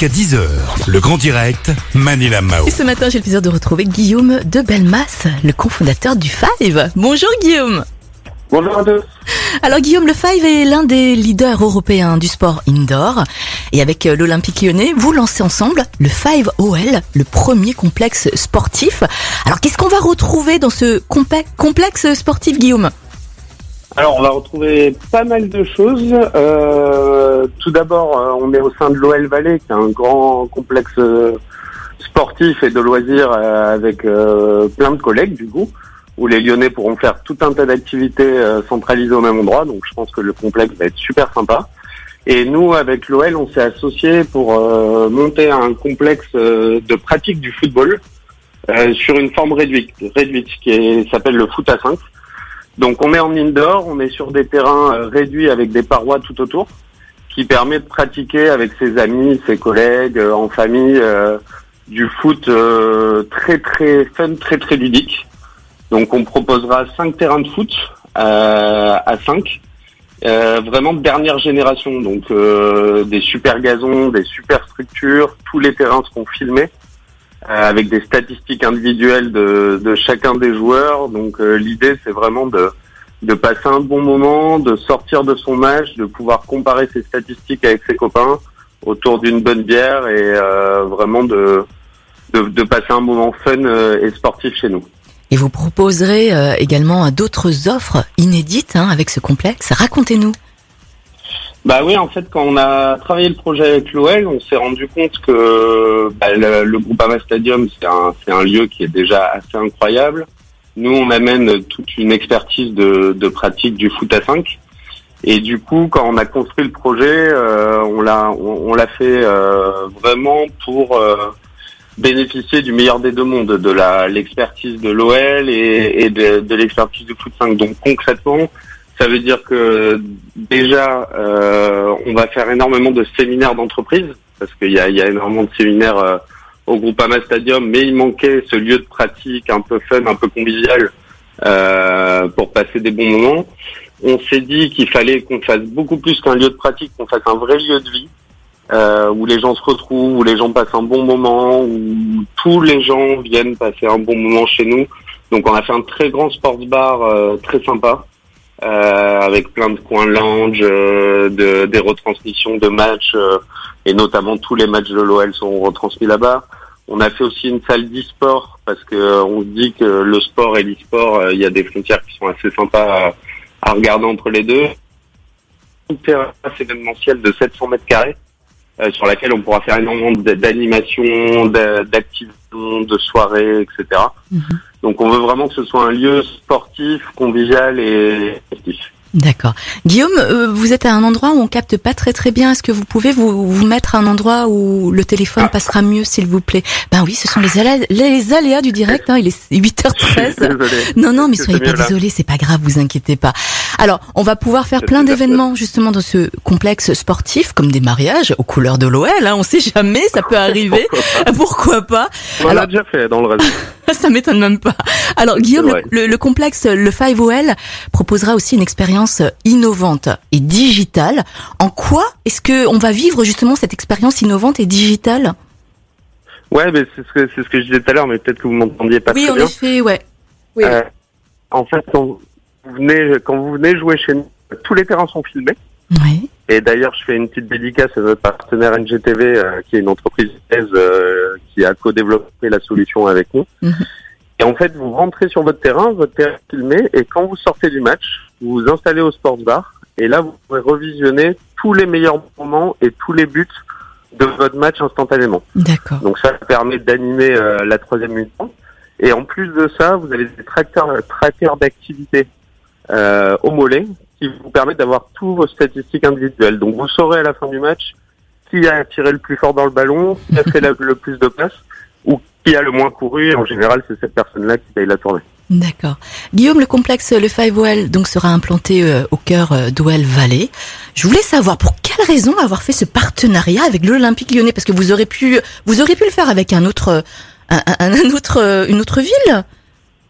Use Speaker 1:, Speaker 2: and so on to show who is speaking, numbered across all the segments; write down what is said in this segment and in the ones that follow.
Speaker 1: jusqu'à 10h. Le grand direct, Manila Mao.
Speaker 2: Et ce matin, j'ai le plaisir de retrouver Guillaume de Belmas, le cofondateur du Five. Bonjour Guillaume.
Speaker 3: Bonjour à tous.
Speaker 2: Alors Guillaume, le Five est l'un des leaders européens du sport indoor. Et avec euh, l'Olympique lyonnais, vous lancez ensemble le Five OL, le premier complexe sportif. Alors qu'est-ce qu'on va retrouver dans ce complexe- complexe sportif, Guillaume?
Speaker 3: Alors, on va retrouver pas mal de choses. Euh, tout d'abord, euh, on est au sein de l'OL Valley, qui est un grand complexe euh, sportif et de loisirs euh, avec euh, plein de collègues, du coup, où les Lyonnais pourront faire tout un tas d'activités centralisées au même endroit. Donc, je pense que le complexe va être super sympa. Et nous, avec l'OL, on s'est associés pour euh, monter un complexe de pratique du football sur une forme réduite, réduite qui s'appelle le foot à 5. Donc on est en indoor, on est sur des terrains euh, réduits avec des parois tout autour, qui permet de pratiquer avec ses amis, ses collègues, euh, en famille, euh, du foot très très fun, très très ludique. Donc on proposera cinq terrains de foot à 5, vraiment de dernière génération, donc des super gazons, des super structures, tous les terrains seront filmés avec des statistiques individuelles de, chacun des joueurs. Donc l'idée c'est vraiment de, de passer un bon moment, de sortir de son match, de pouvoir comparer ses statistiques avec ses copains autour d'une bonne bière et euh, vraiment de, de, de passer un moment fun euh, et sportif chez nous.
Speaker 2: Et vous proposerez euh, également d'autres offres inédites hein, avec ce complexe. Racontez-nous.
Speaker 3: Bah oui, en fait, quand on a travaillé le projet avec l'OL, on s'est rendu compte que bah, le, le Groupama Stadium, c'est un, c'est un lieu qui est déjà assez incroyable. Nous, on amène toute une expertise de, pratique du foot à 5. Et du coup, quand on a construit le projet, euh, on l'a on, fait euh, vraiment pour euh, bénéficier du meilleur des deux mondes, de l'expertise de l'OL et, et de, de l'expertise du foot 5. Donc concrètement, ça veut dire que déjà, on va faire énormément de séminaires d'entreprise, parce qu'il y a, y a énormément de séminaires au Groupama Stadium, mais il manquait ce lieu de pratique un peu fun, un peu convivial, euh, pour passer des bons moments. On s'est dit qu'il fallait qu'on fasse beaucoup plus qu'un lieu de pratique, qu'on fasse un vrai lieu de vie, euh, où les gens se retrouvent, où les gens passent un bon moment, où tous les gens viennent passer un bon moment chez nous. Donc on a fait un très grand sports bar euh, très sympa euh, avec plein de coins lounge, euh, de, des retransmissions de matchs, euh, et notamment tous les matchs de l'OL seront retransmis là-bas. On a fait aussi une salle d'e-sport parce que euh, on se dit que le sport et l'e-sport, euh, il y a des frontières qui sont assez sympas à, à regarder entre les deux. Une terrasse événementielle de 700 mètres carrés euh, sur laquelle on pourra faire énormément d'animations, d'a- d'activations, de soirées, etc.
Speaker 2: Mhm.
Speaker 3: Donc on veut vraiment que ce soit un lieu sportif, convivial et festif.
Speaker 2: D'accord. Guillaume, euh, vous êtes à un endroit où on capte pas très très bien. Est-ce que vous pouvez vous, vous mettre à un endroit où le téléphone passera mieux, s'il vous plaît? Ben oui, ce sont les aléas, les aléas du direct. Hein, il est 8h13.
Speaker 3: Désolé.
Speaker 2: Non, non, mais soyez pas désolés, c'est pas grave, vous inquiétez pas. Alors, on va pouvoir faire plein d'événements justement dans ce complexe sportif, comme des mariages aux couleurs de l'OL. Hein, on sait jamais, ça peut arriver. Pourquoi pas
Speaker 3: On
Speaker 2: Alors-
Speaker 3: l'a déjà fait dans le reste.
Speaker 2: Ça m'étonne même pas. Alors Guillaume, le, le- le complexe le 5OL proposera aussi une expérience innovante et digitale. En quoi est-ce que on va vivre justement cette expérience innovante et digitale?
Speaker 3: Ouais, mais c'est ce que c'est ce que je disais tout à l'heure, mais peut-être que vous m'entendiez pas
Speaker 2: Oui,
Speaker 3: très
Speaker 2: en
Speaker 3: bien.
Speaker 2: effet, ouais. Oui.
Speaker 3: Euh, en fait, quand vous venez quand vous venez jouer chez nous, tous les terrains sont filmés.
Speaker 2: Oui.
Speaker 3: Et d'ailleurs, je fais une petite dédicace à notre partenaire NGTV, euh, qui est une entreprise euh, qui a co-développé la solution avec nous.
Speaker 2: Mhm.
Speaker 3: Et en fait, vous rentrez sur votre terrain, votre terrain est filmé, et quand vous sortez du match, vous vous installez au sports bar, et là, vous pouvez revisionner tous les meilleurs moments et tous les buts de votre match instantanément.
Speaker 2: D'accord.
Speaker 3: Donc ça permet d'animer euh, la troisième mi-temps. Et en plus de ça, vous avez des trackers, trackers d'activité euh, au mollet qui vous permettent d'avoir tous vos statistiques individuelles. Donc vous saurez à la fin du match qui a tiré le plus fort dans le ballon, qui a fait la- le plus de passes ou qui a le moins couru. Et en général, c'est cette personne-là qui paye la tournée.
Speaker 2: D'accord. Guillaume, le complexe le 5OL donc sera implanté euh, au cœur euh, d'OL Valley. Je voulais savoir pour quelle raison avoir fait ce partenariat avec l'Olympique Lyonnais? Parce que vous aurez pu vous auriez pu le faire avec un autre un, un- autre euh, une autre ville,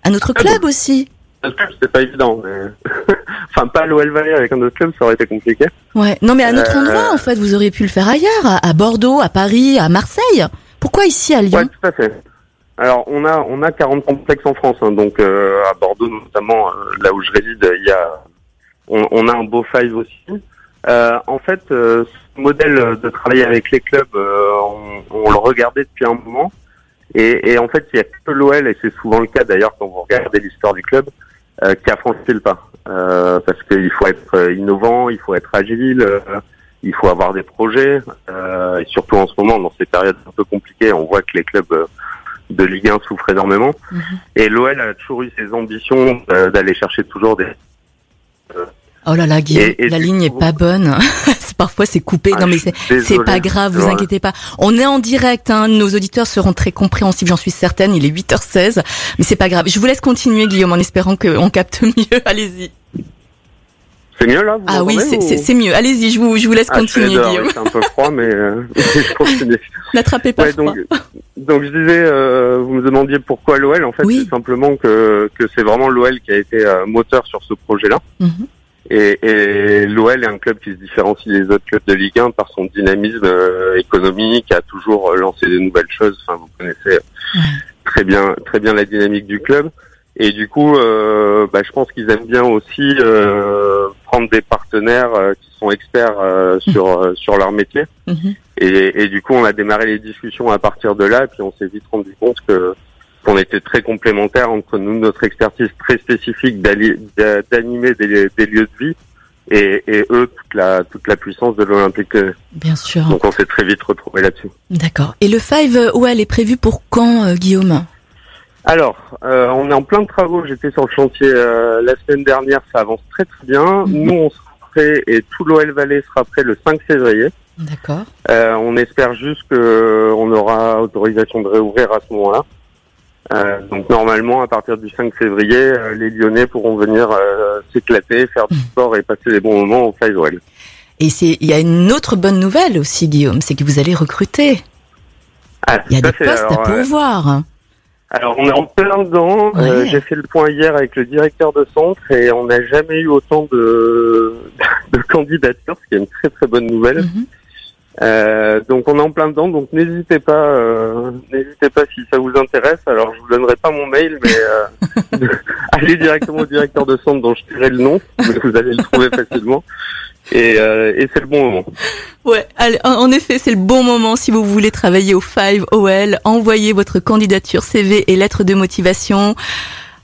Speaker 2: un autre
Speaker 3: Ah
Speaker 2: club aussi?
Speaker 3: Notre club, c'est pas évident. Mais... enfin, pas l'OL Valley avec un autre club, ça aurait été compliqué.
Speaker 2: Ouais. Non, mais à notre
Speaker 3: Euh,
Speaker 2: endroit, en fait, vous auriez pu le faire ailleurs, à, à Bordeaux, à Paris, à Marseille. Pourquoi ici à Lyon?
Speaker 3: Ouais, tout à fait. Alors, on a on a 40 complexes en France, hein, donc euh, à Bordeaux notamment, euh, là où je réside, il y a on, on a un beau five aussi. Euh, en fait, euh, ce modèle de travailler avec les clubs, euh, on, on le regardait depuis un moment. Et, et en fait, il y a que l'OL, et c'est souvent le cas d'ailleurs quand vous regardez l'histoire du club, euh, qui a franchi le pas. Euh, parce qu'il faut être euh, innovant, il faut être agile, euh, il faut avoir des projets. euh, et surtout en ce moment, dans ces périodes un peu compliquées, on voit que les clubs euh, de Ligue 1 souffrent énormément.
Speaker 2: Mhm.
Speaker 3: Et l'OL a toujours eu ses ambitions euh, d'aller chercher toujours des...
Speaker 2: Oh là là,
Speaker 3: Et- et
Speaker 2: la ligne est
Speaker 3: coup-
Speaker 2: pas bonne. Parfois, c'est coupé.
Speaker 3: Ah,
Speaker 2: non, mais
Speaker 3: je suis
Speaker 2: c'est pas grave, vous inquiétez pas. On est en direct, hein, nos auditeurs seront très compréhensifs, j'en suis certaine. Il est 8h16, mais c'est pas grave. Je vous laisse continuer, Guillaume, en espérant qu'on capte mieux. Allez-y.
Speaker 3: C'est mieux là vous
Speaker 2: Ah oui, c'est
Speaker 3: ou-
Speaker 2: mieux. Allez-y, je vous, je vous laisse
Speaker 3: Ah,
Speaker 2: continuer.
Speaker 3: C'est un peu froid, mais euh, je continue.
Speaker 2: N'attrapez pas
Speaker 3: Ouais,
Speaker 2: froid.
Speaker 3: donc, donc je disais, euh, vous me demandiez pourquoi l'OL. En fait,
Speaker 2: Oui.
Speaker 3: c'est simplement que, que c'est vraiment l'OL qui a été euh, moteur sur ce projet-là.
Speaker 2: Mhm.
Speaker 3: Et, et l'OL est un club qui se différencie des autres clubs de Ligue 1 par son dynamisme euh, économique, a toujours euh, lancé de nouvelles choses. Enfin, vous connaissez
Speaker 2: Ouais.
Speaker 3: très bien, très bien la dynamique du club. Et du coup, euh, bah, je pense qu'ils aiment bien aussi euh, prendre des partenaires euh, qui sont experts euh, sur euh, sur leur métier.
Speaker 2: Mhm.
Speaker 3: Et, et du coup, on a démarré les discussions à partir de là, et puis on s'est vite rendu compte que qu'on était très complémentaires entre nous, notre expertise très spécifique d'animer des, des lieux de vie, et, et eux toute la toute la puissance de l'Olympique.
Speaker 2: Bien sûr.
Speaker 3: Donc on s'est très vite retrouvés là-dessus.
Speaker 2: D'accord. Et le Five OL est prévu pour quand, euh, Guillaume?
Speaker 3: Alors, euh, on est en plein de travaux. J'étais sur le chantier euh, la semaine dernière, ça avance très très bien.
Speaker 2: Mhm.
Speaker 3: Nous, on sera prêt et tout l'OL Valley sera prêt le 5 février.
Speaker 2: D'accord.
Speaker 3: Euh, on espère juste que on aura autorisation de réouvrir à ce moment-là. Euh, donc normalement, à partir du 5 février, euh, les Lyonnais pourront venir euh, s'éclater, faire du sport et passer des bons moments au OL.
Speaker 2: Et il y a une autre bonne nouvelle aussi, Guillaume, c'est que vous allez recruter.
Speaker 3: Ah,
Speaker 2: Il y a des
Speaker 3: fait.
Speaker 2: postes
Speaker 3: Alors,
Speaker 2: à pourvoir.
Speaker 3: Alors on est en plein dedans.
Speaker 2: Ouais.
Speaker 3: J'ai fait le point hier avec le directeur de centre et on n'a jamais eu autant de, de candidatures, ce qui est une très très bonne nouvelle.
Speaker 2: Mhm.
Speaker 3: Euh, donc on est en plein dedans, donc n'hésitez pas, euh, n'hésitez pas si ça vous intéresse. Alors je vous donnerai pas mon mail, mais euh, allez directement au directeur de centre dont je dirai le nom, vous allez le trouver facilement. Et, euh, et c'est le bon moment.
Speaker 2: Ouais, en effet, c'est le bon moment si vous voulez travailler au 5 OL. Envoyez votre candidature, CV et lettre de motivation.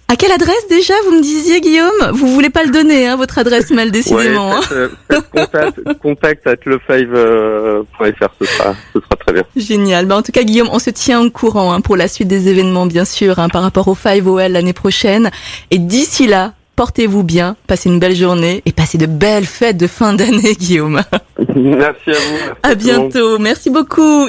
Speaker 2: À quelle adresse déjà vous me disiez Guillaume? Vous voulez pas le donner, hein, votre adresse mail décidément. hein.
Speaker 3: faites, euh, contact, contact at le5.fr, ce sera, ce sera très bien.
Speaker 2: Génial. Bah, en tout cas, Guillaume, on se tient au courant hein, pour la suite des événements, bien sûr, hein, par rapport au 5 OL l'année prochaine. Et d'ici là, portez-vous bien, passez une belle journée et passez de belles fêtes de fin d'année, Guillaume.
Speaker 3: Merci à vous. merci
Speaker 2: À bientôt. Merci beaucoup.